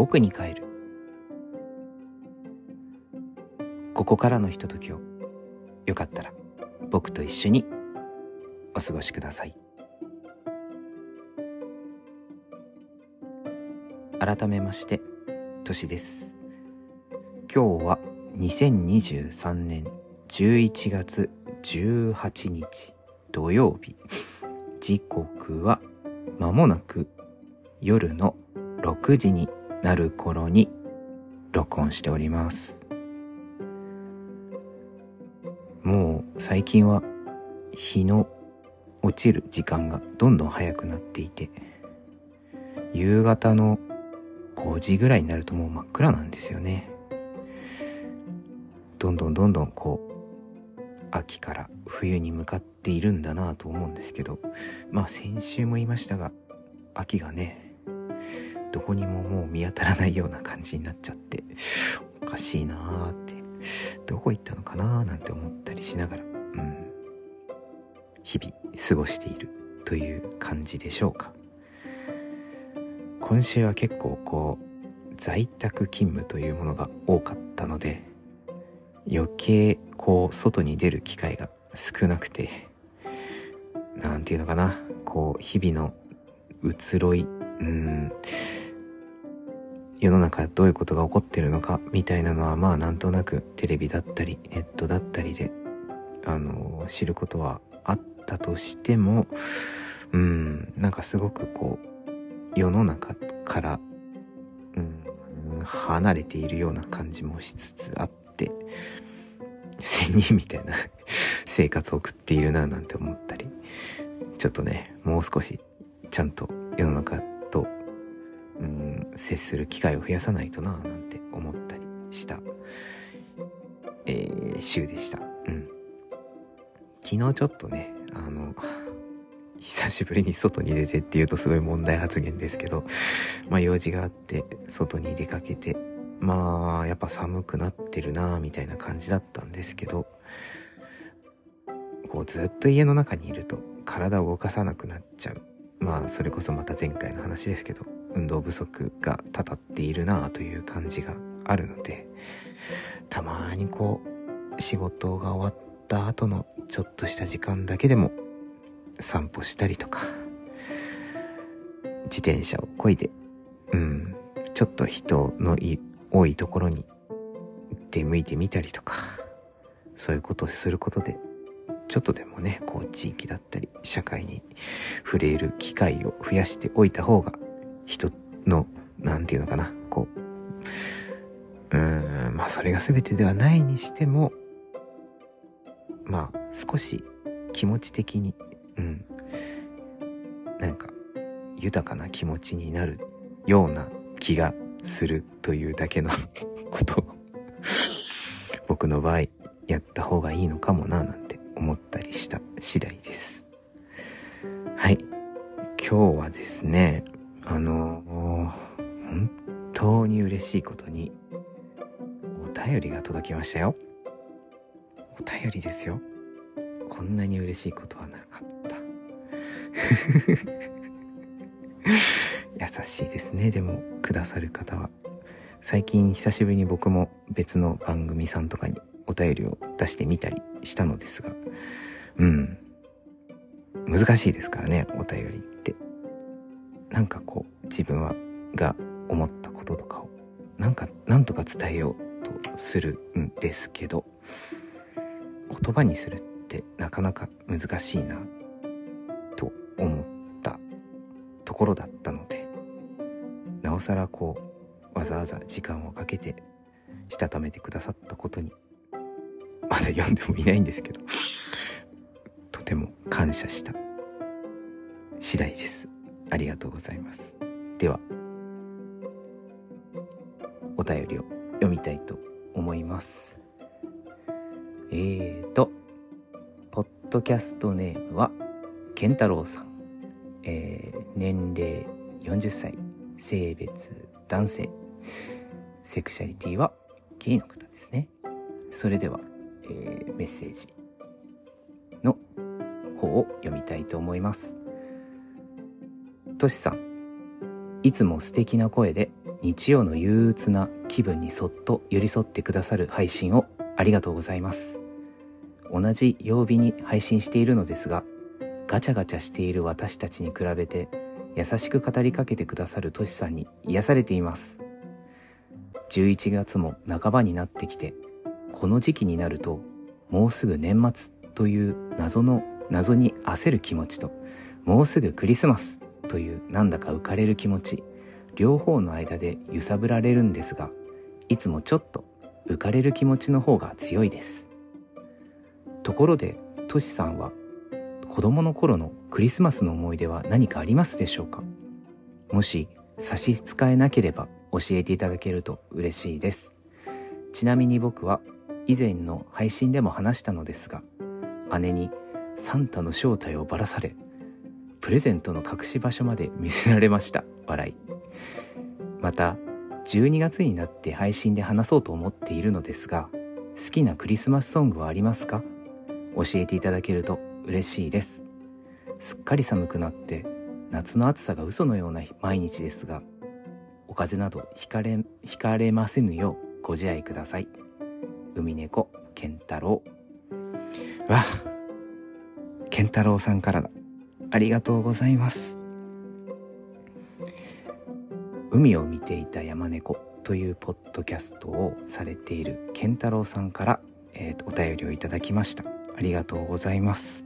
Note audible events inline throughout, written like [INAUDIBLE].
僕に帰る。ここからのひとときをよかったら僕と一緒にお過ごしください。改めましてとしです。今日は2023年11月18日土曜日。時刻は間もなく夜の6時になる頃に録音しております。もう最近は日の落ちる時間がどんどん早くなっていて夕方の5時ぐらいになるともう真っ暗なんですよね。どんどんどんどんこう秋から冬に向かっているんだなと思うんですけどまあ先週も言いましたが秋がねどこにももう見当たらないような感じになっちゃっておかしいなーってどこ行ったのかなーなんて思ったりしながらうん。日々過ごしているという感じでしょうか。今週は結構こう在宅勤務というものが多かったので余計こう外に出る機会が少なくて何て言うのかなこう日々の移ろいうん世の中どういうことが起こってるのかみたいなのはまあなんとなくテレビだったりネットだったりであの知ることはあったとしてもうんなんかすごくこう世の中から、うん、離れているような感じもしつつあって仙人みたいな [LAUGHS] 生活を送っているななんて思ったりちょっとねもう少しちゃんと世の中と、うん、接する機会を増やさないとななんて思ったりした、えー、週でした。うん。昨日ちょっとね、あの、久しぶりに外に出てっていうとすごい問題発言ですけど、まあ用事があって外に出かけて、まあやっぱ寒くなってるなみたいな感じだったんですけど、こうずっと家の中にいると体を動かさなくなっちゃう。まあそれこそまた前回の話ですけど、運動不足がたたっているなという感じがあるので、たまにこう仕事が終わった後のちょっとした時間だけでも散歩したりとか、自転車を漕いで、うん、ちょっと人の多いところに出向いてみたりとか、そういうことをすることで、ちょっとでもね、こう地域だったり社会に触れる機会を増やしておいた方が、人の、なんていうのかな、こう、うーん、まあそれが全てではないにしても、まあ少し気持ち的に、うん、なんか豊かな気持ちになるような気がするというだけの [LAUGHS] ことを僕の場合やった方がいいのかもななんて思ったりした次第です。はい。今日はですね、あの本当に嬉しいことにお便りが届きましたよ。お便りですよ。こんなに嬉しいことはなかった。[LAUGHS] 優しいですね、でも、くださる方は。最近久しぶりに僕も別の番組さんとかにお便りを出してみたりしたのですが、うん。難しいですからね、お便りって。なんかこう、自分は、が思ったこととかを、なんか、なんとか伝えようとするんですけど、言葉にするってなかなか難しいな、と思ったところだったので、なおさらこう、わざわざ時間をかけて、したためてくださったことに、まだ読んでもいないんですけど、とても感謝した次第です。ありがとうございます。では、お便りを読みたいと思います。えーと、ポッドキャストネームは、健太郎さん。えー、年齢40歳、性別男性、セクシャリティはゲイの方ですね。それでは、えー、メッセージの方を読みたいと思います。としさん、いつも素敵な声で日曜の憂鬱な気分にそっと寄り添ってくださる配信をありがとうございます。同じ曜日に配信しているのですがガチャガチャしている私たちに比べて優しく語りかけてくださるトシさんに癒されています。11月も半ばになってきてこの時期になるともうすぐ年末という謎の謎に焦る気持ちともうすぐクリスマスというなんだか浮かれる気持ち両方の間で揺さぶられるんですがいつもちょっと浮かれる気持ちの方が強いです。ところでトシさんは子供の頃のクリスマスの思い出は何かありますでしょうか？もし差し支えなければ教えていただけると嬉しいです。ちなみに僕は以前の配信でも話したのですが姉にサンタの正体をばらされプレゼントの隠し場所まで見せられました。笑い。また12月になって配信で話そうと思っているのですが好きなクリスマスソングはありますか？教えていただけると嬉しいです。すっかり寒くなって夏の暑さが嘘のような毎日ですがお風邪などひかれひかれませぬようご自愛ください。海猫健太郎。わ健太郎さんからだ。ありがとうございます。海を見ていた山猫というポッドキャストをされている健太郎さんから、えー、お便りをいただきました。ありがとうございます。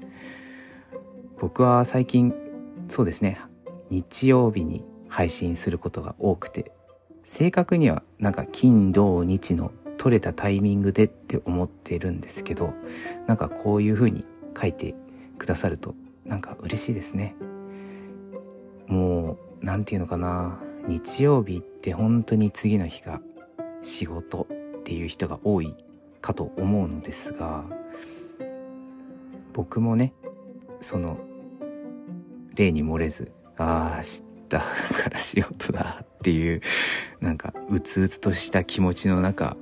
僕は最近そうですね日曜日に配信することが多くて正確にはなんか金土日の取れたタイミングでって思ってるんですけどなんかこういう風に書いてくださるとなんか嬉しいですね。もう何て言うのかな。日曜日って本当に次の日が仕事っていう人が多いかと思うのですが僕もねその例に漏れずああ知ったから仕事だっていうなんかうつうつとした気持ちの中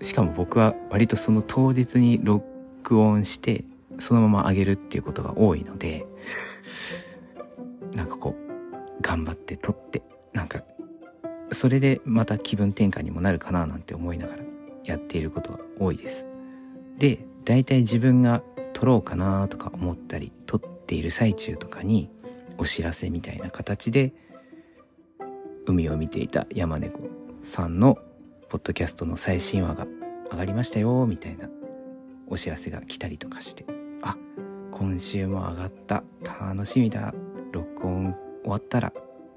しかも僕は割とその当日に録音してそのまま上げるっていうことが多いのでなんかこう頑張って撮ってなんかそれでまた気分転換にもなるかななんて思いながらやっていることが多いです。で大体自分が撮ろうかなとか思ったり撮っている最中とかにお知らせみたいな形で海を見ていた山猫さんのポッドキャストの最新話が上がりましたよみたいなお知らせが来たりとかして。あ今週も上がった。楽しみだ。録音終わったら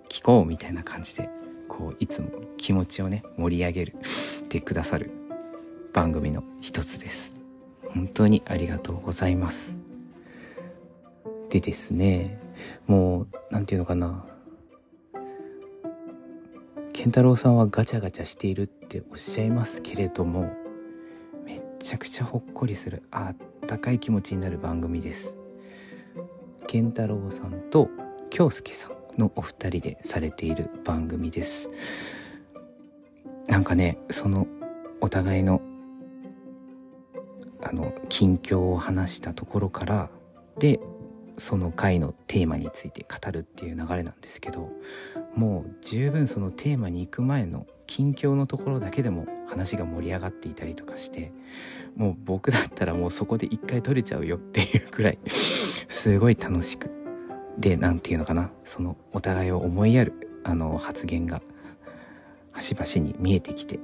聞こうみたいな感じでこういつも気持ちをね盛り上げるてくださる。番組の一つです。本当にありがとうございます。でですねもう何て言うのかな。健太郎さんはガチャガチャしているっておっしゃいますけれどもめっちゃくちゃほっこりするあったかい気持ちになる番組です。健太郎さんと京介さんのお二人でされている番組です。なんかねそのお互いのあの近況を話したところからでその回のテーマについて語るっていう流れなんですけどもう十分そのテーマに行く前の近況のところだけでも話が盛り上がっていたりとかしてもう僕だったらもうそこで一回取れちゃうよっていうくらいすごい楽しくで何て言うのかなそのお互いを思いやるあの発言が端々に見えてきて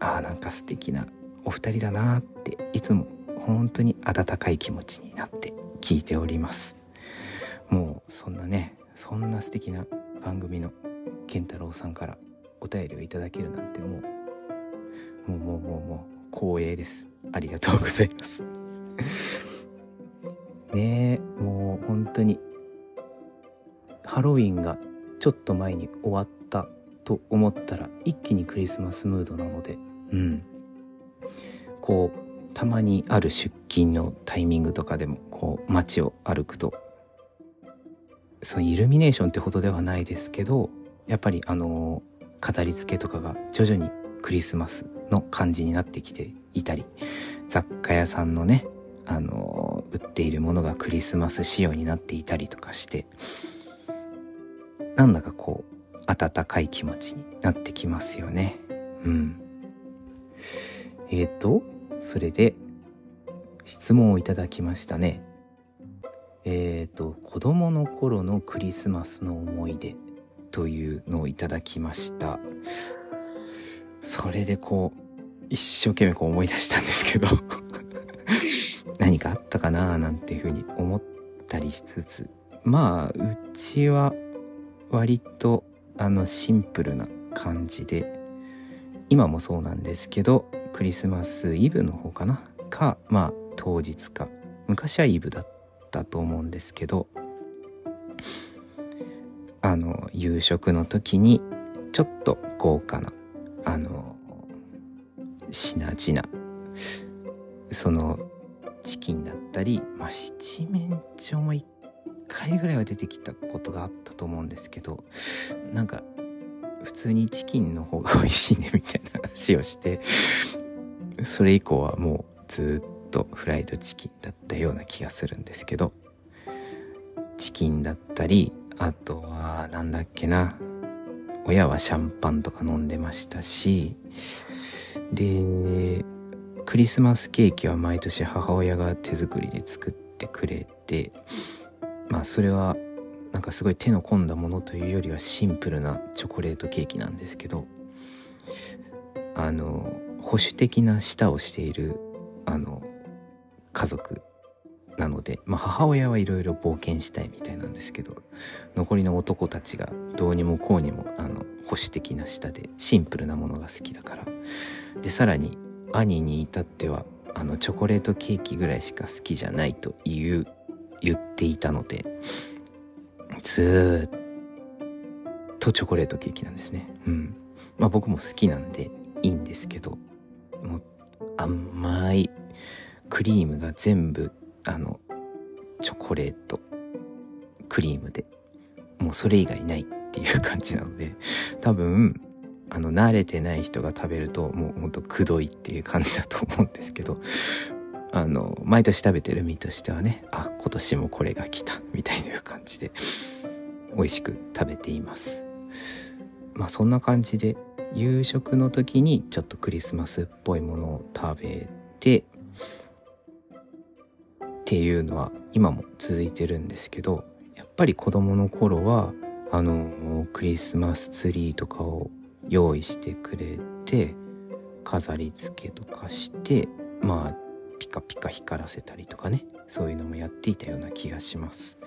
ああなんか素敵なお二人だなっていつも本当に温かい気持ちになって聞いております。もうそんなねそんな素敵な番組の健太郎さんからお便りをいただけるなんてもうもうもうもうもう光栄ですありがとうございますねえもう本当にハロウィンがちょっと前に終わったと思ったら一気にクリスマスムードなのでうんこうたまにある出勤のタイミングとかでもこう街を歩くとそのイルミネーションってほどではないですけどやっぱりあの飾り付けとかが徐々にクリスマスの感じになってきていたり雑貨屋さんのねあの売っているものがクリスマス仕様になっていたりとかしてなんだかこう温かい気持ちになってきますよね。うん。えっ、ー、と、それで、質問をいただきましたね。えっ、ー、と、子供の頃のクリスマスの思い出というのをいただきました。それでこう、一生懸命こう思い出したんですけど。[LAUGHS] 何かあったかななんていうふうに思ったりしつつ、まあ、うちは割とあのシンプルな感じで、今もそうなんですけど、クリスマスイブの方かな。か、まあ当日か。昔はイブだったと思うんですけど、あの、夕食の時にちょっと豪華な、あの、品々、その、チキンだったり、まあ七面鳥も一回ぐらいは出てきたことがあったと思うんですけど、なんか、普通にチキンの方が美味しいねみたいな話をして、それ以降はもうずっとフライドチキンだったような気がするんですけど、チキンだったり、あとは、なんだっけな、親はシャンパンとか飲んでましたし、で、クリスマスケーキは毎年母親が手作りで作ってくれて、まあそれはなんかすごい手の込んだものというよりはシンプルなチョコレートケーキなんですけどあの保守的な舌をしているあの家族なので、まあ、母親はいろいろ冒険したいみたいなんですけど残りの男たちがどうにもこうにもあの保守的な舌でシンプルなものが好きだからでさらに兄に至ってはあのチョコレートケーキぐらいしか好きじゃないという言っていたので、ずっとチョコレートケーキなんですね。うん。まあ僕も好きなんでいいんですけど、もう甘いクリームが全部、あの、チョコレート、クリームで、もうそれ以外ないっていう感じなので、[LAUGHS] 多分、あの、慣れてない人が食べると、もうほんとくどいっていう感じだと思うんですけど、あの、毎年食べてる身としてはね、あ、今年もこれが来た、みたいな感じで、美味しく食べています。まあそんな感じで、夕食の時にちょっとクリスマスっぽいものを食べて、っていうのは今も続いてるんですけど、やっぱり子供の頃は、あの、クリスマスツリーとかを用意してくれて、飾り付けとかして、まあピカピカ光らせたりとかねそういうのもやっていたような気がします。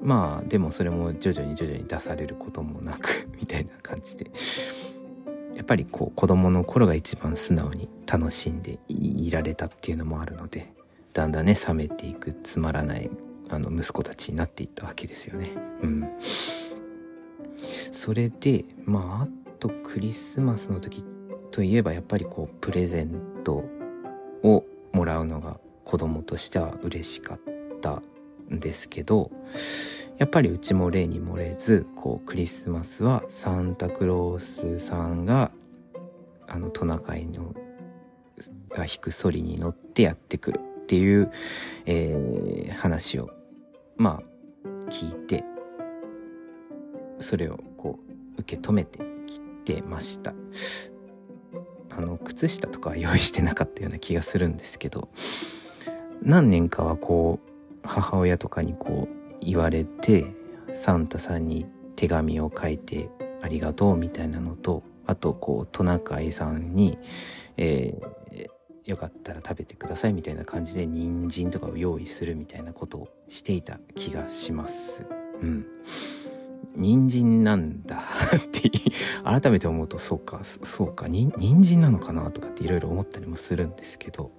まあでもそれも徐々に徐々に出されることもなく [LAUGHS] みたいな感じで。やっぱりこう子供の頃が一番素直に楽しんでいられたっていうのもあるのでだんだんね冷めていくつまらないあの息子たちになっていったわけですよね。うん。それでまああとクリスマスの時といえばやっぱりこうプレゼントをもらうのが子供としては嬉しかったんですけどやっぱりうちも例に漏れずこうクリスマスはサンタクロースさんがあのトナカイのが引くソリに乗ってやってくる。っていう、えー、話をまあ聞いてそれをこう受け止めてきてました。あの靴下とかは用意してなかったような気がするんですけど何年かはこう母親とかにこう言われてサンタさんに手紙を書いてありがとうみたいなのとあとこうトナカイさんに、えー、よかったら食べてくださいみたいな感じで人参とかを用意するみたいなことをしていた気がします。うん。人参なんだ。[LAUGHS] って改めて思うとそうかそうか。人参なのかなとかっていろいろ思ったりもするんですけど。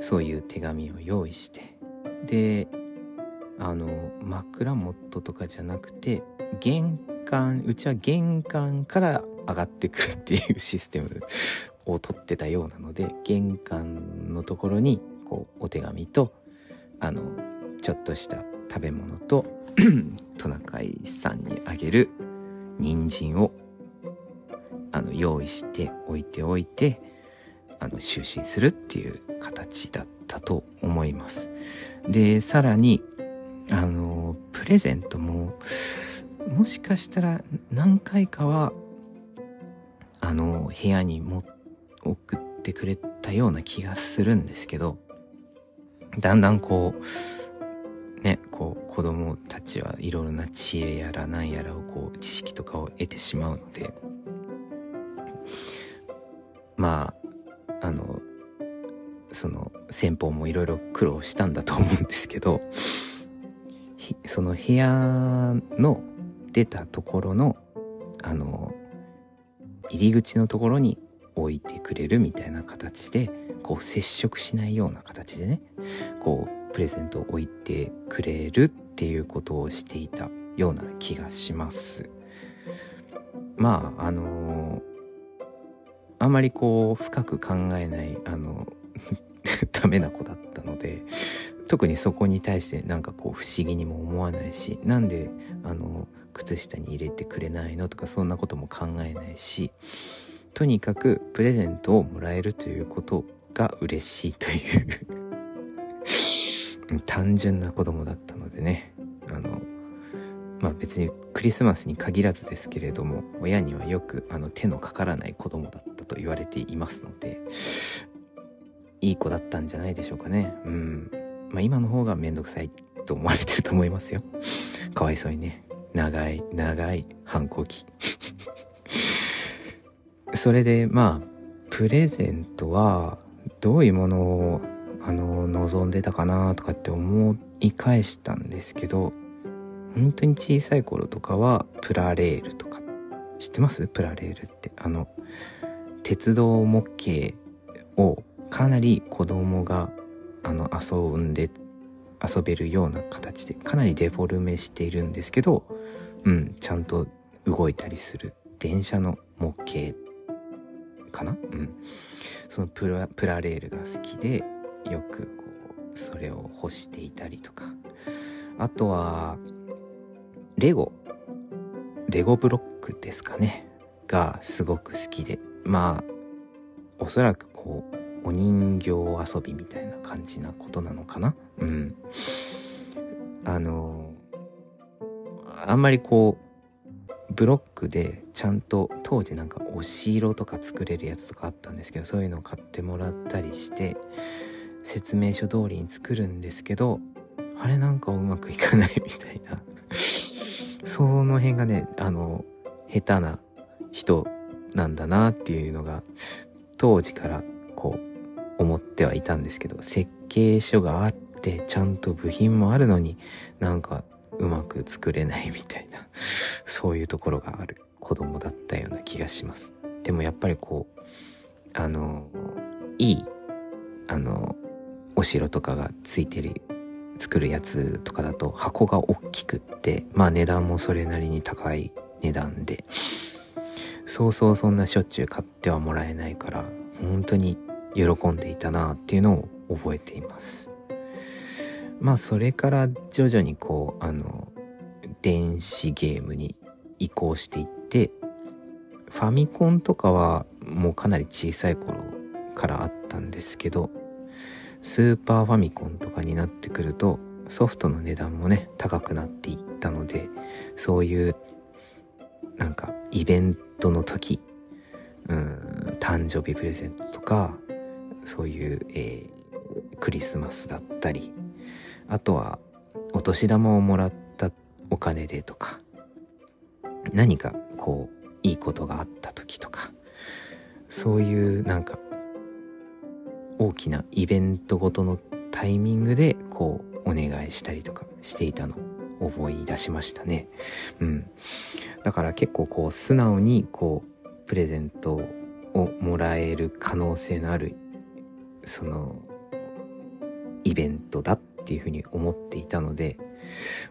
そういう手紙を用意して。であの枕元とかじゃなくて玄関うちは玄関から上がってくるっていうシステム。を取ってたようなので玄関のところにこうお手紙とあのちょっとした食べ物と [CLEARS THROAT] トナカイさんにあげる人参をあの用意しておいておいてあの就寝するっていう形だったと思います。でさらにあのプレゼントももしかしたら何回かはあの部屋にも送ってくれたような気がするんですけどだんだんこうねこう子供たちはいろいろな知恵やら何やらをこう知識とかを得てしまうのでまああのその先方もいろいろ苦労したんだと思うんですけどその部屋の出たところのあの入り口のところに置いてくれるみたいな形でこう接触しないような形でねこうプレゼントを置いてくれるっていうことをしていたような気がします。まああのあんまりこう深く考えないあの [LAUGHS] ダメな子だったので特にそこに対してなんかこう不思議にも思わないしなんであの靴下に入れてくれないのとかそんなことも考えないしとにかくプレゼントをもらえるということが嬉しいという。単純な子供だったのでね。あのまあ別にクリスマスに限らずですけれども親にはよくあの手のかからない子供だったと言われていますのでいい子だったんじゃないでしょうかね。うん。まあ今の方がめんどくさいと思われてると思いますよ。かわいそうにね。長い長い反抗期。それでまあプレゼントはどういうものをあの望んでたかなとかって思い返したんですけど本当に小さい頃とかはプラレールとか知ってます？プラレールって。あの鉄道模型をかなり子供があの遊んで遊べるような形でかなりデフォルメしているんですけどうんちゃんと動いたりする電車の模型かな？うん。そのプラプラレールが好きでよくこうそれを干していたりとか。あとはレゴ。レゴブロックですかね。がすごく好きで。まあおそらくこうお人形遊びみたいな感じなことなのかな？うん。あのあんまりこうブロックでちゃんと当時なんかお城とか作れるやつとかあったんですけどそういうのを買ってもらったりして説明書通りに作るんですけどあれなんかうまくいかないみたいな。[LAUGHS] その辺がねあの下手な人なんだなっていうのが当時からこう思ってはいたんですけど設計書があってちゃんと部品もあるのになんかうまく作れないみたいな [LAUGHS] そういうところがある子供だったような気がします。でもやっぱりこうあのいいあのお城とかがついてる作るやつとかだと箱が大きくってまあ値段もそれなりに高い値段でそうそうそんなしょっちゅう買ってはもらえないから本当に喜んでいたなっていうのを覚えています。まあそれから徐々にこうあの電子ゲームに移行していってファミコンとかはもうかなり小さい頃からあったんですけどスーパーファミコンとかになってくるとソフトの値段もね高くなっていったのでそういうなんかイベントの時うん誕生日プレゼントとかそういう、えー、クリスマスだったりあとはお年玉をもらったお金でとか何かこういいことがあった時とかそういうなんか大きなイベントごとのタイミングでこうお願いしたりとかしていたのを思い出しましたね。うん。だから結構こう素直にこうプレゼントをもらえる可能性のあるそのイベントだっっていうふうに思っていたので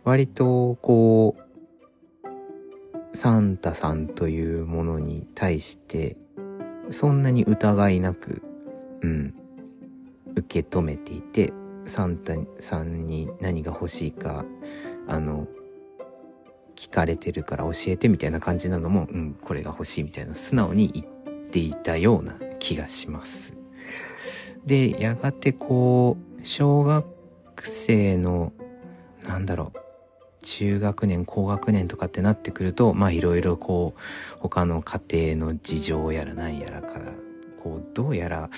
割とこうサンタさんというものに対してそんなに疑いなくうん受け止めていてサンタさんに何が欲しいかあの聞かれてるから教えてみたいな感じなのもうんこれが欲しいみたいな素直に言っていたような気がします。でやがてこう小学生のなんだろう中学年高学年とかってなってくるとまあいろいろこう他の家庭の事情やらなんやらからこうどうやら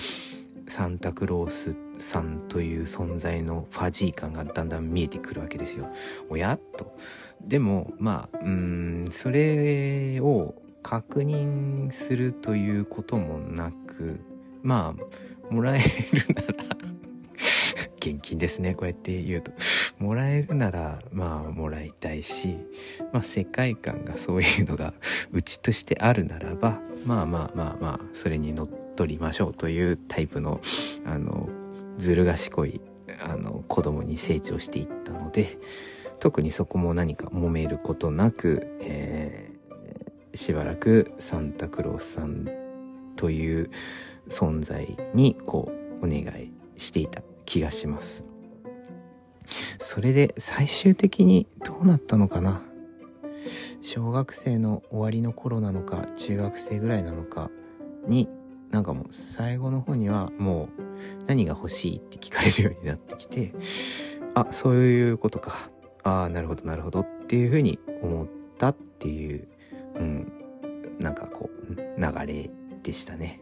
サンタクロースさんという存在のファジー感がだんだん見えてくるわけですよ。おやと。でもまあうんそれを確認するということもなくまあもらえるなら現金ですね。こうやって言うと。[LAUGHS] もらえるならまあもらいたいし、まあ、世界観がそういうのが [LAUGHS] うちとしてあるならばまあまあまあまあそれにのっとりましょうというタイプのあのずる賢いあの子供に成長していったので特にそこも何か揉めることなく、えー、しばらくサンタクロースさんという存在にこうお願いしていた。気がします。それで最終的にどうなったのかな？小学生の終わりの頃なのか中学生ぐらいなのかになんかもう最後の方にはもう何が欲しいって聞かれるようになってきてあそういうことか。ああなるほどなるほどっていうふうに思ったっていううんなんかこう流れでしたね。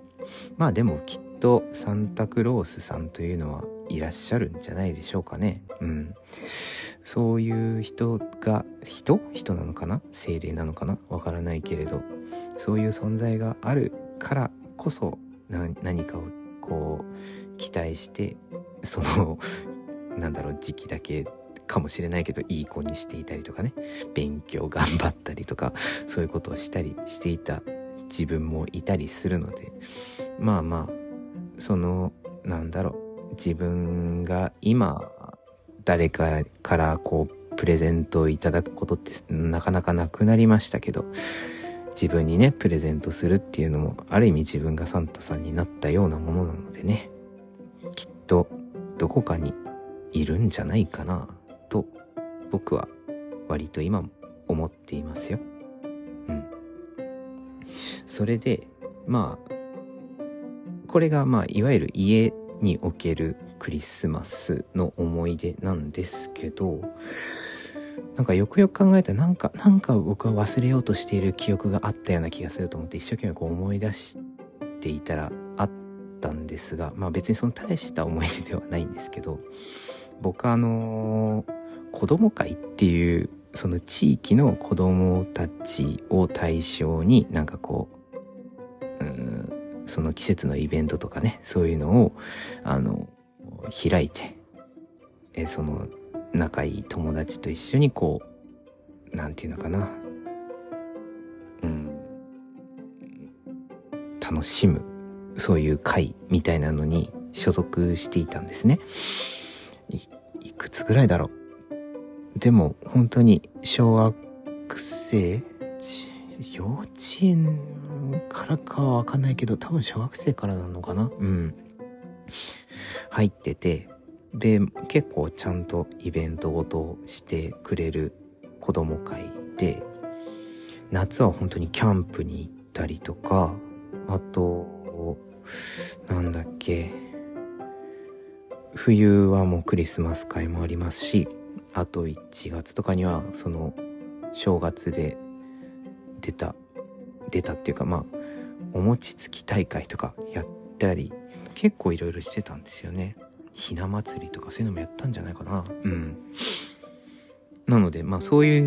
まあでもきっとサンタクロースさんというのはいらっしゃるんじゃないでしょうかね。うん。そういう人が、人？人なのかな？精霊なのかな？わからないけれど、そういう存在があるからこそ何かをこう期待してその [LAUGHS] なんだろう時期だけかもしれないけどいい子にしていたりとかね。勉強頑張ったりとかそういうことをしたりしていた自分もいたりするので。まあまあそのなんだろう自分が今誰かからこうプレゼントをいただくことってなかなかなくなりましたけど自分にねプレゼントするっていうのもある意味自分がサンタさんになったようなものなのでねきっとどこかにいるんじゃないかなと僕は割と今も思っていますよ。うん。それでまあこれがまあいわゆる家におけるクリスマスの思い出なんですけどなんかよくよく考えたらなんかなんか僕は忘れようとしている記憶があったような気がすると思って一生懸命こう思い出していたらあったんですがまあ別にその大した思い出ではないんですけど僕あの子供会っていうその地域の子供たちを対象になんかこううんその季節のイベントとかねそういうのをあの開いてえその仲いい友達と一緒にこう何て言うのかな。うん。楽しむ。そういう会みたいなのに所属していたんですね。いくつぐらいだろう。でも本当に小学生幼稚園からかはわかんないけど、多分小学生からなのかな？うん。入ってて、で、結構ちゃんとイベントごとしてくれる子供会で、夏は本当にキャンプに行ったりとか、あと、なんだっけ、冬はもうクリスマス会もありますし、あと1月とかにはその正月で出た出たっていうかまあお餅つき大会とかやったり結構いろいろしてたんですよね。ひな祭りとかそういうのもやったんじゃないかな。うん。なのでまあそうい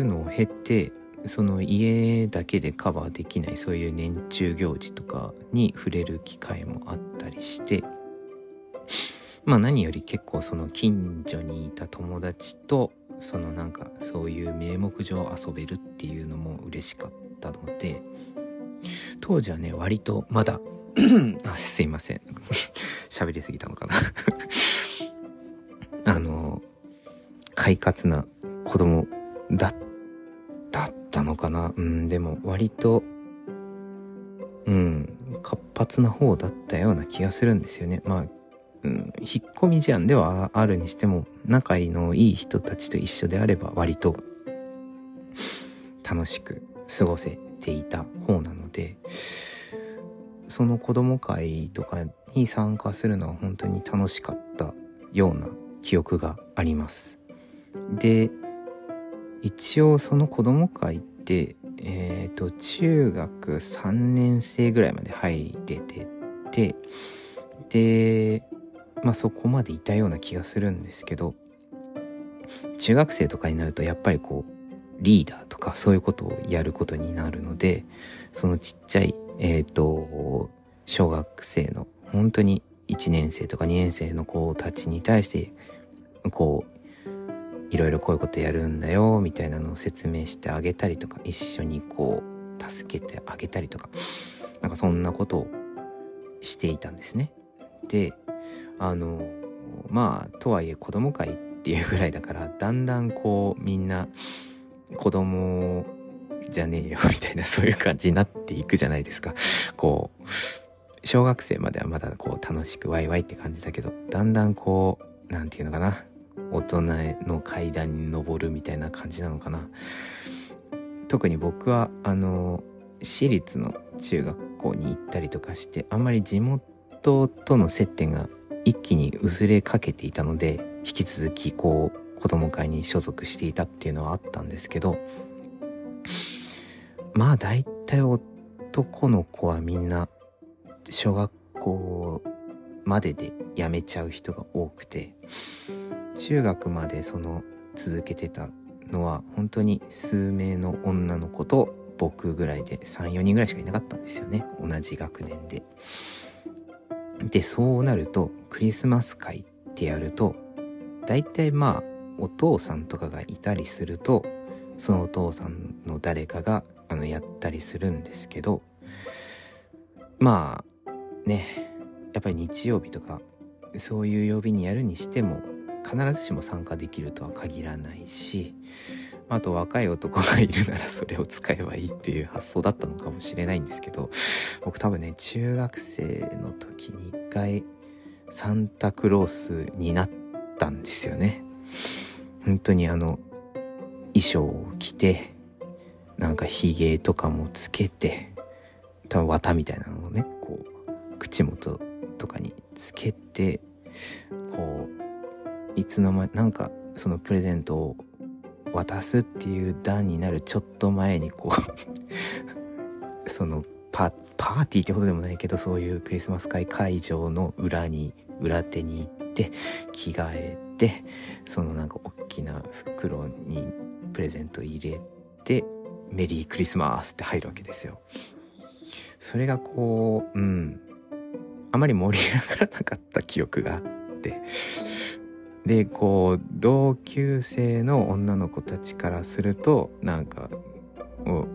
うのを経てその家だけでカバーできないそういう年中行事とかに触れる機会もあったりしてまあ何より結構その近所にいた友達とそのなんかそういう名目上遊べるっていうのも嬉しかったので当時はね割とまだ [CLEARS THROAT] あすいません。[LAUGHS] 喋りすぎたのかな。[LAUGHS] あの快活な子供だだったのかな。うんでも割とうん活発な方だったような気がするんですよね。まあうん、引っ込み思案ではあるにしても仲のいい人たちと一緒であれば割と楽しく過ごせていた方なのでその子供会とかに参加するのは本当に楽しかったような記憶があります。で一応その子供会ってえっ、ー、と中学3年生ぐらいまで入れててでまあそこまでいたような気がするんですけど中学生とかになるとやっぱりこうリーダーとかそういうことをやることになるのでそのちっちゃいえっ、ー、と小学生の本当に1年生とか2年生の子たちに対してこういろいろこういうことやるんだよみたいなのを説明してあげたりとか一緒にこう助けてあげたりとかなんかそんなことをしていたんですね。であのまあとはいえ子供会っていうぐらいだからだんだんこうみんな子供じゃねえよ [LAUGHS] みたいなそういう感じになっていくじゃないですか。こう小学生まではまだこう楽しくワイワイって感じだけどだんだんこう何て言うのかな大人の階段に登るみたいな感じなのかな特に僕はあの私立の中学校に行ったりとかしてあんまり地元との接点が一気に薄れかけていたので引き続きこう子供会に所属していたっていうのはあったんですけどまあ大体男の子はみんな小学校までで辞めちゃう人が多くて中学までその続けてたのは本当に数名の女の子と僕ぐらいで34人ぐらいしかいなかったんですよね同じ学年で。でそうなるとクリスマス会ってやると大体まあお父さんとかがいたりするとそのお父さんの誰かがあのやったりするんですけどまあねやっぱり日曜日とかそういう曜日にやるにしても必ずしも参加できるとは限らないしあと若い男がいるならそれを使えばいいっていう発想だったのかもしれないんですけど僕多分ね中学生の時に一回サンタクロースになったんですよね。本当にあの衣装を着てなんかヒゲとかもつけて多分綿みたいなのをねこう口元とかにつけてこういつの間になんかそのプレゼントを渡すっていう段になるちょっと前にこう [LAUGHS] そのパーティーってほどでもないけどそういうクリスマス会会場の裏に裏手に行って着替えてそのなんか大きな袋にプレゼント入れてメリークリスマスって入るわけですよ。それがこう、うん、あまり盛り上がらなかった記憶があって、で、こう、同級生の女の子たちからすると、なんか、も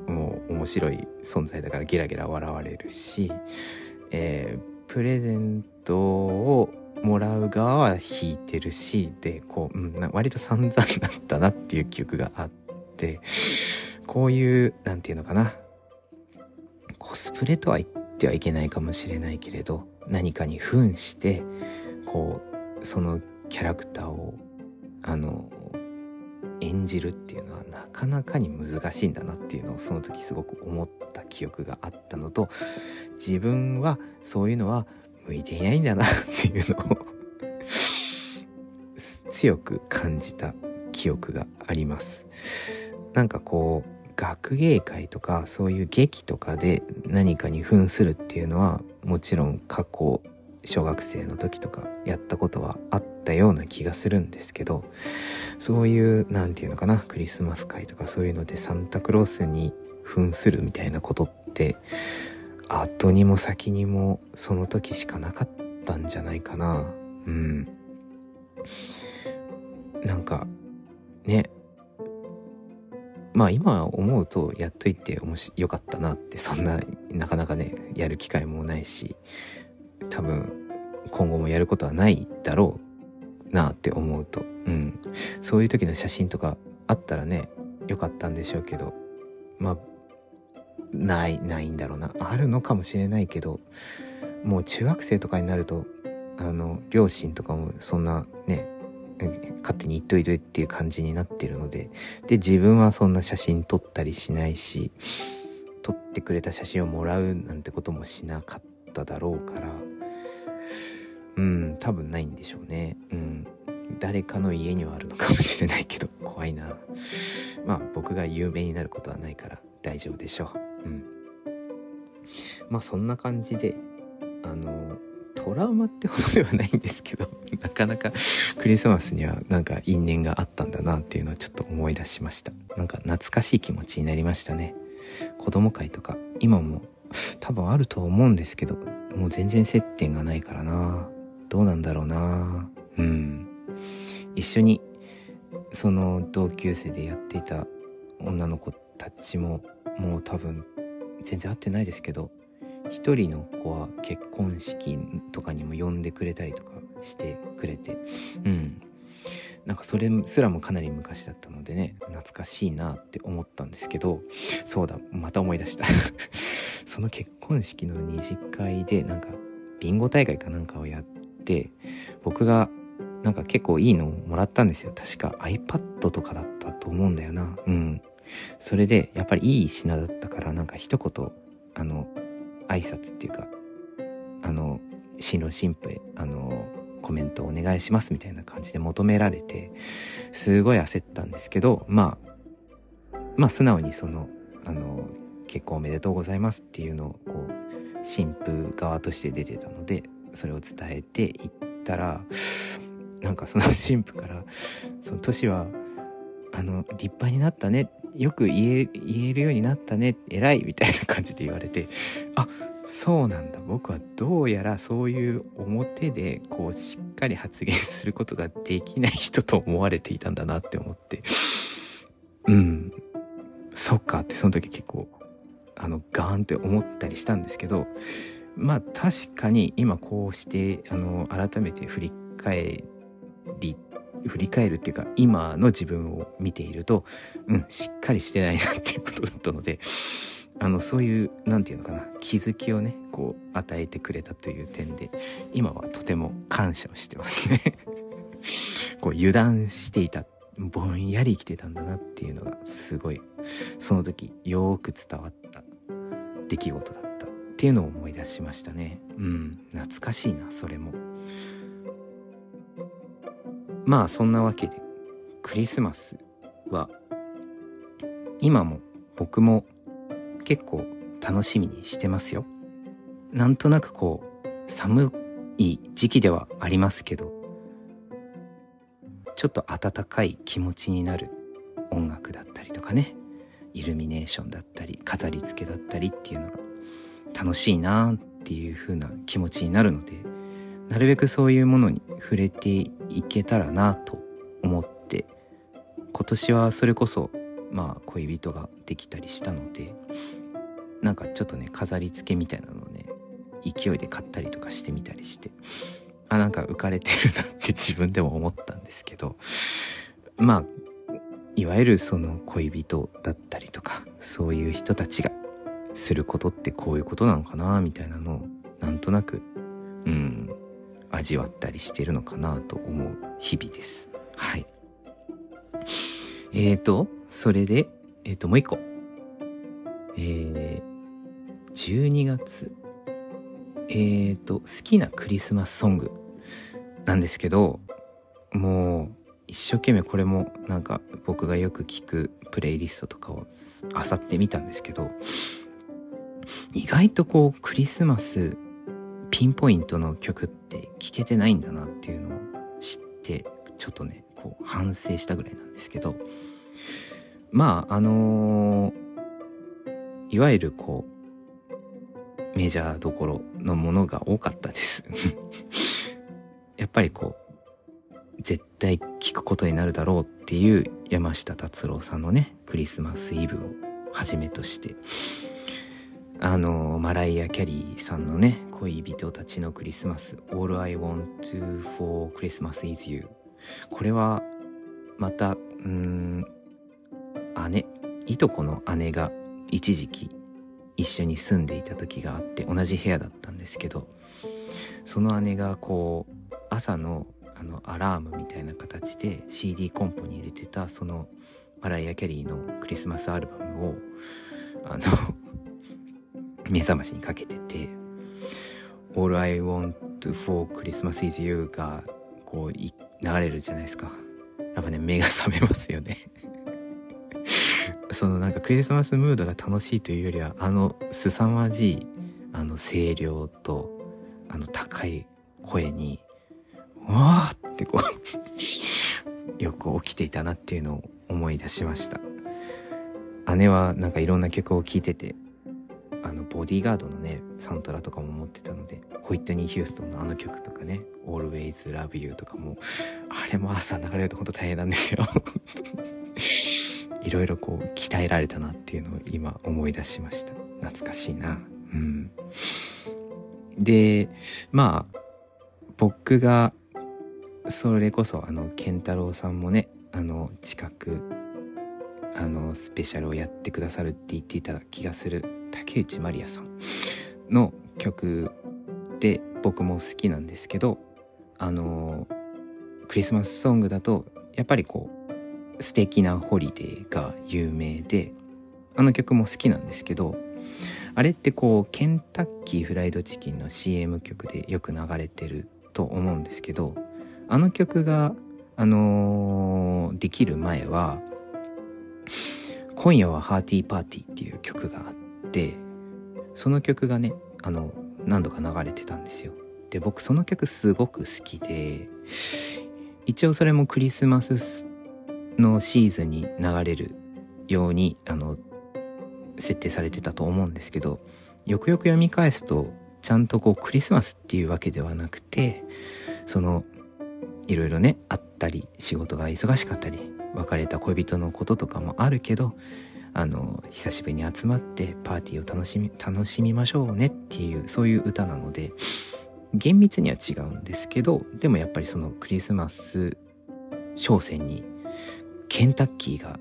う、面白い存在だからゲラゲラ笑われるし、えー、プレゼントをもらう側は引いてるし、で、こう、うん、割と散々だったなっていう記憶があって、こういう、なんていうのかな、コスプレとは言ってはいけないかもしれないけれど何かに扮してこうそのキャラクターをあの演じるっていうのはなかなかに難しいんだなっていうのをその時すごく思った記憶があったのと自分はそういうのは向いていないんだなっていうのを強く感じた記憶があります。なんかこう学芸会とかそういう劇とかで何かに扮するっていうのはもちろん過去小学生の時とかやったことはあったような気がするんですけどそういう何て言うのかなクリスマス会とかそういうのでサンタクロースに扮するみたいなことって後にも先にもその時しかなかったんじゃないかな。うん。なんかね。まあ今思うとやっといてよかったなってそんななかなかねやる機会もないし多分今後もやることはないだろうなって思うと。うん。そういう時の写真とかあったらねよかったんでしょうけど。まあないないんだろうな。あるのかもしれないけどもう中学生とかになるとあの両親とかもそんなね勝手に言っといてっていう感じになってるので、で、自分はそんな写真撮ったりしないし、撮ってくれた写真をもらうなんてこともしなかっただろうから、うん、多分ないんでしょうね。うん。誰かの家にはあるのかもしれないけど [LAUGHS] 怖いな。まあ僕が有名になることはないから大丈夫でしょう。うん。まあそんな感じであのトラウマってほどではないんですけど [LAUGHS] なかなかクリスマスにはなんか因縁があったんだなっていうのをちょっと思い出しました。なんか懐かしい気持ちになりましたね。子供会とか今も多分あると思うんですけどもう全然接点がないからな。どうなんだろうな。うん。一緒にその同級生でやっていた女の子たちももう多分全然会ってないですけど一人の子は結婚式とかにも呼んでくれたりとかしてくれてうん。なんかそれすらもかなり昔だったのでね懐かしいなって思ったんですけどそうだまた思い出した。[LAUGHS] その結婚式の二次会でなんかビンゴ大会かなんかをやって僕がなんか結構いいのをもらったんですよ。確か。iPad とかだったと思うんだよな。うん。それでやっぱりいい品だったからなんか一言あの挨拶っていうかあの新郎新婦へあのコメントお願いしますみたいな感じで求められてすごい焦ったんですけどまあまあ素直にそのあの結婚おめでとうございますっていうのをこう新婦側として出てたのでそれを伝えていったらなんかその新婦から「その年はあの立派になったねよく言え言えるようになったね偉い」みたいな感じで言われてあそうなんだ。僕はどうやらそういう表でこうしっかり発言することができない人と思われていたんだなって思って。うん。そっかってその時結構あのガーンって思ったりしたんですけどまあ確かに今こうしてあの改めて振り返り振り返るっていうか今の自分を見ているとうんしっかりしてないなっていうことだったのであのそういう何て言うのかな気づきをねこう与えてくれたという点で今はとても感謝をしてますね。[LAUGHS] こう油断していたぼんやり生きてたんだなっていうのがすごいその時よく伝わった出来事だった。っていうのを思い出しましたね。うん。懐かしいなそれも。まあそんなわけでクリスマスは今も僕も結構楽しみにしてますよ。なんとなくこう寒い時期ではありますけどちょっと温かい気持ちになる音楽だったりとかね。イルミネーションだったり飾り付けだったりっていうのが楽しいなっていう風な気持ちになるのでなるべくそういうものに触れていけたらなと思って今年はそれこそまあ恋人ができたりしたのでなんかちょっとね飾り付けみたいなのをね勢いで買ったりとかしてみたりしてあなんか浮かれてるなって [LAUGHS] 自分でも思ったんですけどまあいわゆるその恋人だったりとかそういう人たちがすることってこういうことなのかなみたいなのをなんとなくうん味わったりしてるのかなと思う日々です。はい。えーと、それで、えーと、もう一個。えー、12月。えーと、好きなクリスマスソングなんですけど、もう、一生懸命これもなんか僕がよく聞くプレイリストとかを漁ってみたんですけど、意外とこうクリスマスピンポイントの曲って聴けてないんだなっていうのを知ってちょっとねこう反省したぐらいなんですけど。まああのー、いわゆるこうメジャーどころのものが多かったです。[LAUGHS] やっぱりこう絶対聴くことになるだろうっていう山下達郎さんのねクリスマスイブをはじめとして。あのマライア・キャリーさんのね恋人たちのクリスマス All I Want to for Christmas is You これはまたうん姉いとこの姉が一時期一緒に住んでいた時があって同じ部屋だったんですけどその姉がこう朝のあのアラームみたいな形で CD コンポに入れてたそのマライア・キャリーのクリスマスアルバムをあの目覚ましにかけてて All I Want for Christmas is You がこう流れるじゃないですか。やっぱね目が覚めますよね。そのなんかクリスマスムードが楽しいというよりはあの凄まじいあの声量とあの高い声にわーってこう [LAUGHS] よく起きていたなっていうのを思い出しました。姉はなんかいろんな曲を聴いててボディーガードのねサントラとかも持ってたのでホイットニー・ヒューストンのあの曲とかね「Always Love You」とかもあれも朝流れるとほんと大変なんですよ。[LAUGHS] いろいろこう鍛えられたなっていうのを今思い出しました。懐かしいな。うん。でまあ僕がそれこそあの健太郎さんもねあの近くあのスペシャルをやってくださるって言っていた気がする竹内まりやさんの曲で僕も好きなんですけどあのクリスマスソングだとやっぱりこう素敵なホリデーが有名であの曲も好きなんですけどあれってこうケンタッキーフライドチキンの CM 曲でよく流れてると思うんですけどあの曲があのー、できる前は「今夜はハーティーパーティー」っていう曲があってその曲がねあの何度か流れてたんですよ。で僕その曲すごく好きで一応それもクリスマスのシーズンに流れるようにあの設定されてたと思うんですけどよくよく読み返すとちゃんとこうクリスマスっていうわけではなくてそのいろいろねあったり仕事が忙しかったり別れた恋人のこととかもあるけどあの久しぶりに集まってパーティーを楽しみ楽しみましょうねっていうそういう歌なので厳密には違うんですけどでもやっぱりそのクリスマス商戦にケンタッキーが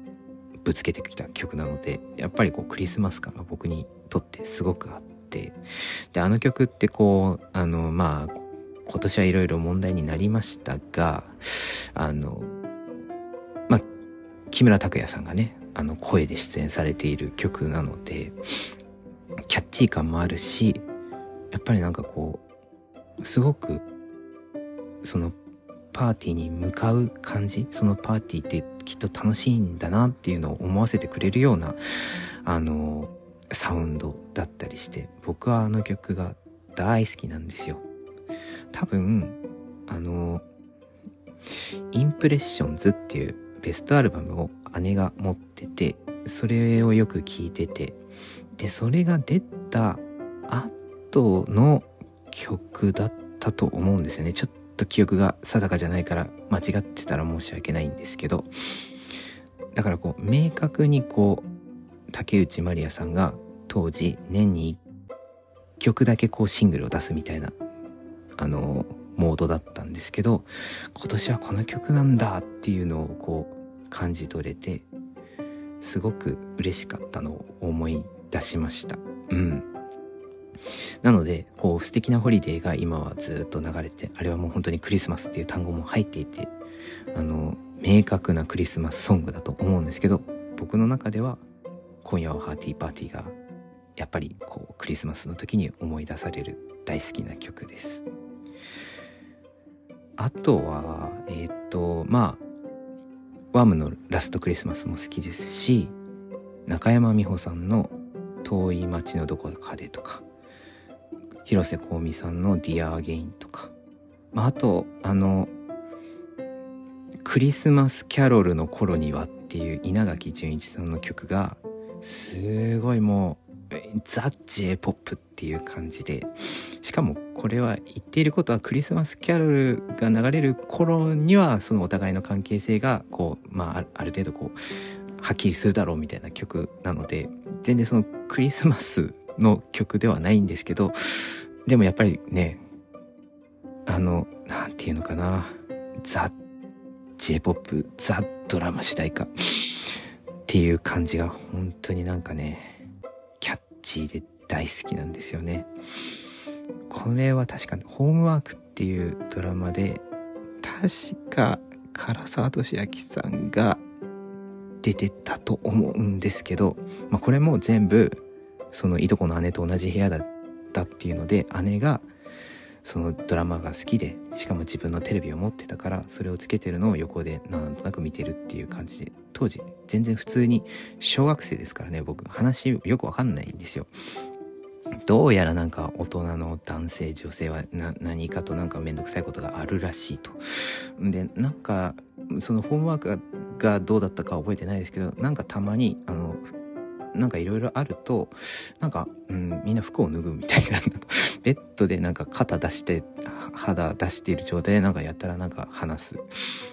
ぶつけてきた曲なのでやっぱりこうクリスマス感が僕にとってすごくあってであの曲ってこうあのまあ今年はいろいろ問題になりましたがあのまあ木村拓哉さんがねあの声で出演されている曲なのでキャッチー感もあるしやっぱりなんかこうすごくそのパーティーに向かう感じそのパーティーってきっと楽しいんだなっていうのを思わせてくれるようなあのサウンドだったりして僕はあの曲が大好きなんですよ。多分あのインプレッションズっていうベストアルバムを姉が持っててそれをよく聞いてて。でそれが出た後の曲だったと思うんですよね。ちょっと記憶が定かじゃないから間違ってたら申し訳ないんですけど。だからこう明確にこう竹内まりやさんが当時年に1曲だけこうシングルを出すみたいなあのモードだったんですけど今年はこの曲なんだっていうのをこう感じ取れてすごく嬉しかったのを思い出しましたうんなのでこう素敵なホリデーが今はずっと流れてあれはもう本当にクリスマスっていう単語も入っていてあの明確なクリスマスソングだと思うんですけど僕の中では「今夜は Hearty Party」がやっぱりこうクリスマスの時に思い出される大好きな曲です。あとは、えっ、ー、と、まあ、ワムのラストクリスマスも好きですし、中山美穂さんの遠い街のどこかでとか、広瀬香美さんの DEAR...again とか、まあ、あと、あの、クリスマスキャロルの頃にはっていう稲垣潤一さんの曲が、すごいもう、ザ・ J-POP っていう感じでしかもこれは言っていることはクリスマスキャロルが流れる頃にはそのお互いの関係性がこうまあある程度こうはっきりするだろうみたいな曲なので全然そのクリスマスの曲ではないんですけどでもやっぱりねあのなんていうのかなザ・ J-POP ザ・ドラマ主題歌っていう感じが本当になんかねチで大好きなんですよね。これは確かにホームワークっていうドラマで確か唐沢俊明さんが出てたと思うんですけど、まあ、これも全部そのいとこの姉と同じ部屋だったっていうので姉がそのドラマが好きでしかも自分のテレビを持ってたからそれをつけてるのを横でなんとなく見てるっていう感じで当時全然普通に小学生ですからね僕話よくわかんないんですよ。どうやらなんか大人の男性女性は何かとなんかめんどくさいことがあるらしいと。でなんかそのホームワークがどうだったか覚えてないですけどなんかたまにあのなんかいろいろあると、なんか、うん、みんな服を脱ぐみたいな、ベッドでなんか肩出して、肌出している状態でなんかやったらなんか話す。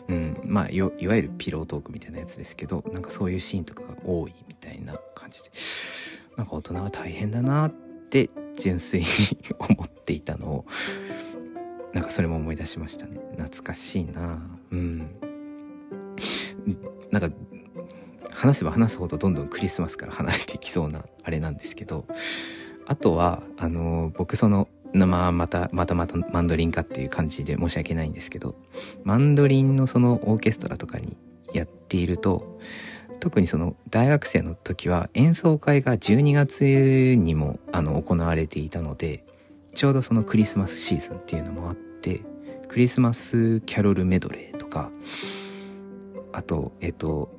うん、まあ、いわゆるピロートークみたいなやつですけど、なんかそういうシーンとかが多いみたいな感じで、なんか大人は大変だなって純粋に思っていたのを、なんかそれも思い出しましたね。懐かしいなうん。なんか話せば話すほどどんどんクリスマスから離れていきそうなあれなんですけど、あとは、あの、僕その、まあ、また、またまたマンドリンかっていう感じで申し訳ないんですけど、マンドリンのそのオーケストラとかにやっていると、特にその大学生の時は演奏会が12月にもあの行われていたので、ちょうどそのクリスマスシーズンっていうのもあって、クリスマスキャロルメドレーとか、あと、えっと、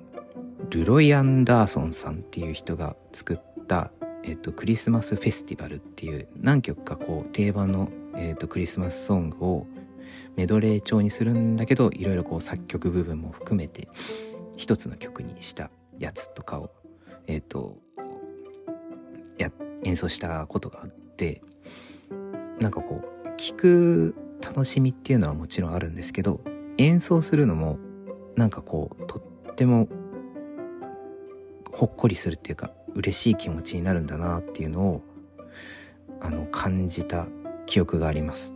ルロイ・アンダーソンさんっていう人が作った、えっと、クリスマスフェスティバルっていう何曲かこう定番の、えっと、クリスマスソングをメドレー調にするんだけどいろいろこう作曲部分も含めて一つの曲にしたやつとかを、えっと、や演奏したことがあってなんかこう聴く楽しみっていうのはもちろんあるんですけど演奏するのもなんかこうとってもほっこりするっていうか嬉しい気持ちになるんだなっていうのをあの感じた記憶があります。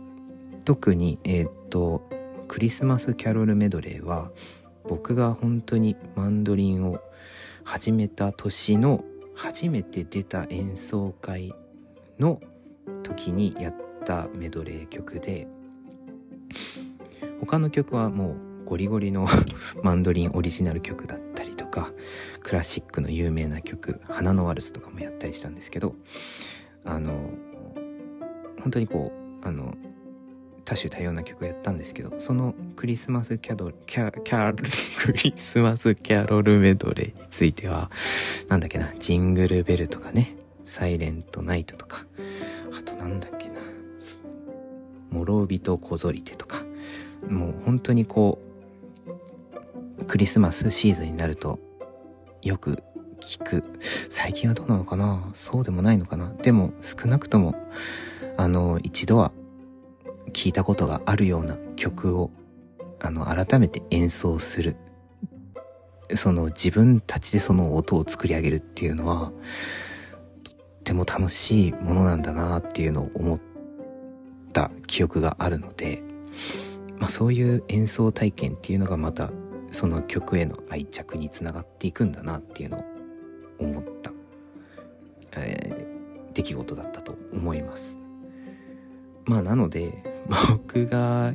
特にえー、っとクリスマスキャロルメドレーは僕が本当にマンドリンを始めた年の初めて出た演奏会の時にやったメドレー曲で他の曲はもうゴリゴリの [LAUGHS] マンドリンオリジナル曲だった。かクラシックの有名な曲「花のワルス」とかもやったりしたんですけどあの本当にこうあの多種多様な曲をやったんですけどそのクリスマスキャドキャキャ [LAUGHS] クリスマスキャロルメドレーについてはなんだっけなジングルベルとかねサイレントナイトとかあとなんだっけな諸人こぞりてとかもう本当にこうクリスマスシーズンになるとよく聞く。最近はどうなのかな？そうでもないのかな？でも少なくとも、あの、一度は聞いたことがあるような曲を、あの、改めて演奏する。その自分たちでその音を作り上げるっていうのは、とっても楽しいものなんだなっていうのを思った記憶があるので、まあそういう演奏体験っていうのがまたその曲への愛着につながっていくんだなっていうのを思った、えー、出来事だったと思います。まあなので [LAUGHS] 僕が、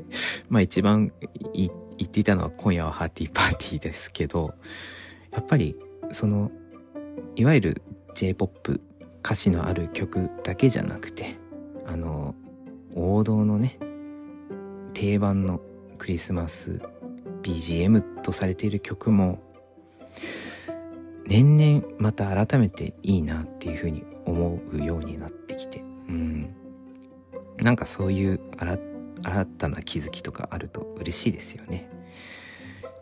まあ一番言っていたのは今夜はハーティーパーティーですけどやっぱりそのいわゆる J-POP 歌詞のある曲だけじゃなくてあの王道のね定番のクリスマス BGM とされている曲も年々また改めていいなっていうふうに思うようになってきてうん。なんかそういう新たな気づきとかあると嬉しいですよね。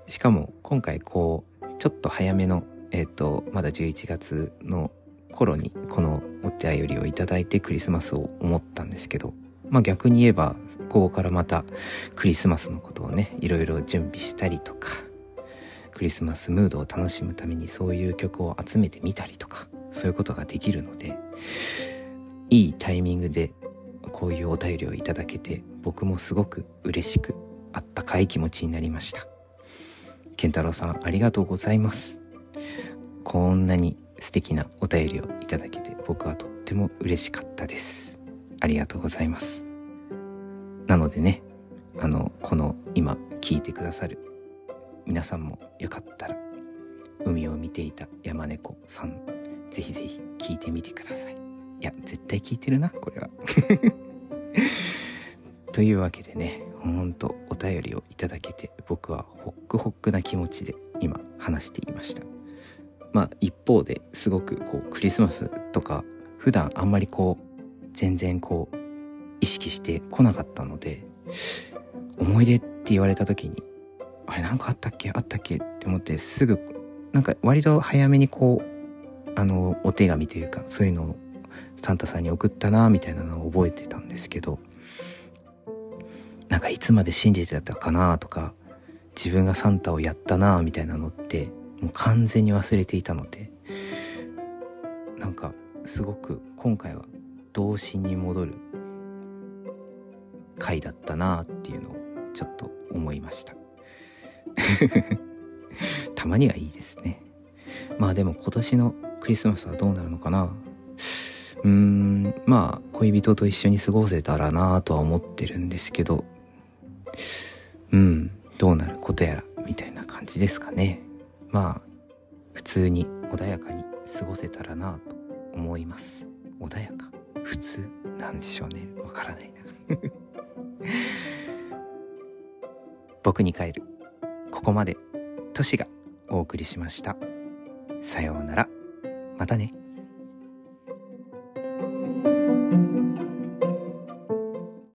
しかも今回こうちょっと早めのえっ、ー、とまだ11月の頃にこのお便りをいただいてクリスマスを思ったんですけどまあ逆に言えば、ここからまたクリスマスのことをね、いろいろ準備したりとか、クリスマスムードを楽しむためにそういう曲を集めてみたりとか、そういうことができるので、いいタイミングでこういうお便りをいただけて、僕もすごく嬉しく、あったかい気持ちになりました。健太郎さん、ありがとうございます。こんなに素敵なお便りをいただけて、僕はとっても嬉しかったです。ありがとうございます。なのでね、あの、この今聞いてくださる皆さんもよかったら、海を見ていた山猫さん、ぜひぜひ聞いてみてください。いや、絶対聞いてるな、これは。[LAUGHS] というわけでねほんとお便りをいただけて僕はホックホックな気持ちで今話していましたまあ一方ですごくこうクリスマスとか普段あんまりこう全然こう意識してこなかったので思い出って言われた時にあれなんかあったっけあったっけって思ってすぐなんか割と早めにこうあのお手紙というかそういうのをサンタさんに送ったなみたいなのを覚えてたんですけどなんかいつまで信じてたかなとか自分がサンタをやったなみたいなのってもう完全に忘れていたのでなんかすごく今回は童心に戻る回だったなっていうのをちょっと思いました。[LAUGHS] たまにはいいですね。まあでも今年のクリスマスはどうなるのかな。うーんまあ恋人と一緒に過ごせたらなとは思ってるんですけど。うんどうなることやらみたいな感じですかね。まあ普通に穏やかに過ごせたらなと思います。穏やか。普通なんでしょうね。わからない。な [LAUGHS] 僕に帰る。ここまで。トシがお送りしました。さようなら。またね。